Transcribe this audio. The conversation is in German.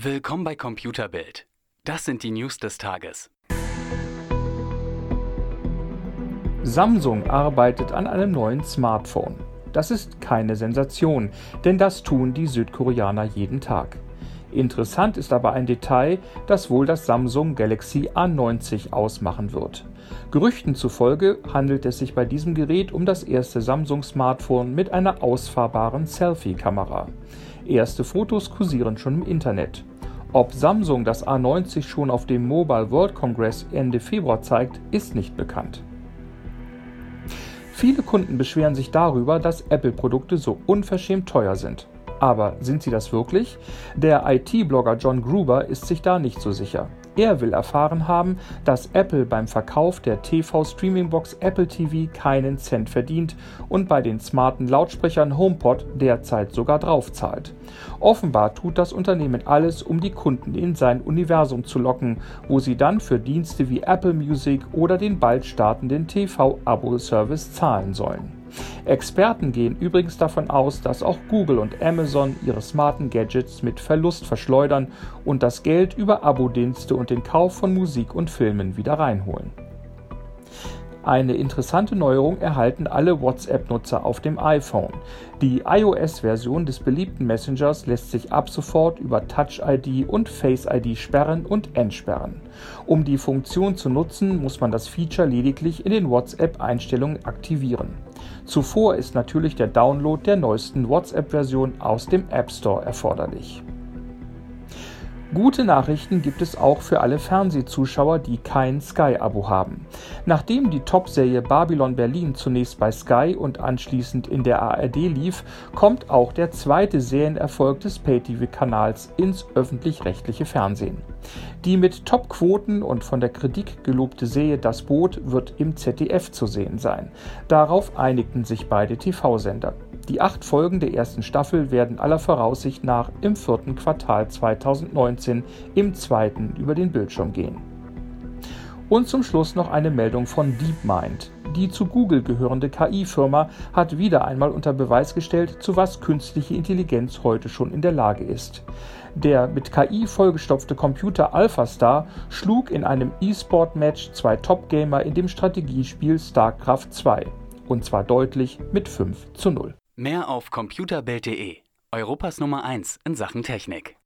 Willkommen bei Computerbild. Das sind die News des Tages. Samsung arbeitet an einem neuen Smartphone. Das ist keine Sensation, denn das tun die Südkoreaner jeden Tag. Interessant ist aber ein Detail, das wohl das Samsung Galaxy A90 ausmachen wird. Gerüchten zufolge handelt es sich bei diesem Gerät um das erste Samsung-Smartphone mit einer ausfahrbaren Selfie-Kamera. Erste Fotos kursieren schon im Internet. Ob Samsung das A90 schon auf dem Mobile World Congress Ende Februar zeigt, ist nicht bekannt. Viele Kunden beschweren sich darüber, dass Apple-Produkte so unverschämt teuer sind. Aber sind sie das wirklich? Der IT-Blogger John Gruber ist sich da nicht so sicher. Er will erfahren haben, dass Apple beim Verkauf der TV-Streaming-Box Apple TV keinen Cent verdient und bei den smarten Lautsprechern HomePod derzeit sogar draufzahlt. Offenbar tut das Unternehmen alles, um die Kunden in sein Universum zu locken, wo sie dann für Dienste wie Apple Music oder den bald startenden TV-Abo-Service zahlen sollen. Experten gehen übrigens davon aus, dass auch Google und Amazon ihre smarten Gadgets mit Verlust verschleudern und das Geld über Abo-Dienste und den Kauf von Musik und Filmen wieder reinholen. Eine interessante Neuerung erhalten alle WhatsApp-Nutzer auf dem iPhone. Die iOS-Version des beliebten Messengers lässt sich ab sofort über Touch ID und Face ID sperren und entsperren. Um die Funktion zu nutzen, muss man das Feature lediglich in den WhatsApp-Einstellungen aktivieren. Zuvor ist natürlich der Download der neuesten WhatsApp-Version aus dem App Store erforderlich. Gute Nachrichten gibt es auch für alle Fernsehzuschauer, die kein Sky-Abo haben. Nachdem die Top-Serie Babylon Berlin zunächst bei Sky und anschließend in der ARD lief, kommt auch der zweite Serienerfolg des Pay-TV-Kanals ins öffentlich-rechtliche Fernsehen. Die mit Top-Quoten und von der Kritik gelobte Serie Das Boot wird im ZDF zu sehen sein. Darauf einigten sich beide TV-Sender. Die acht Folgen der ersten Staffel werden aller Voraussicht nach im vierten Quartal 2019 im zweiten über den Bildschirm gehen. Und zum Schluss noch eine Meldung von DeepMind. Die zu Google gehörende KI-Firma hat wieder einmal unter Beweis gestellt, zu was künstliche Intelligenz heute schon in der Lage ist. Der mit KI vollgestopfte Computer AlphaStar schlug in einem E-Sport-Match zwei Top-Gamer in dem Strategiespiel StarCraft 2. Und zwar deutlich mit 5 zu 0. Mehr auf computerbild.de, Europas Nummer 1 in Sachen Technik.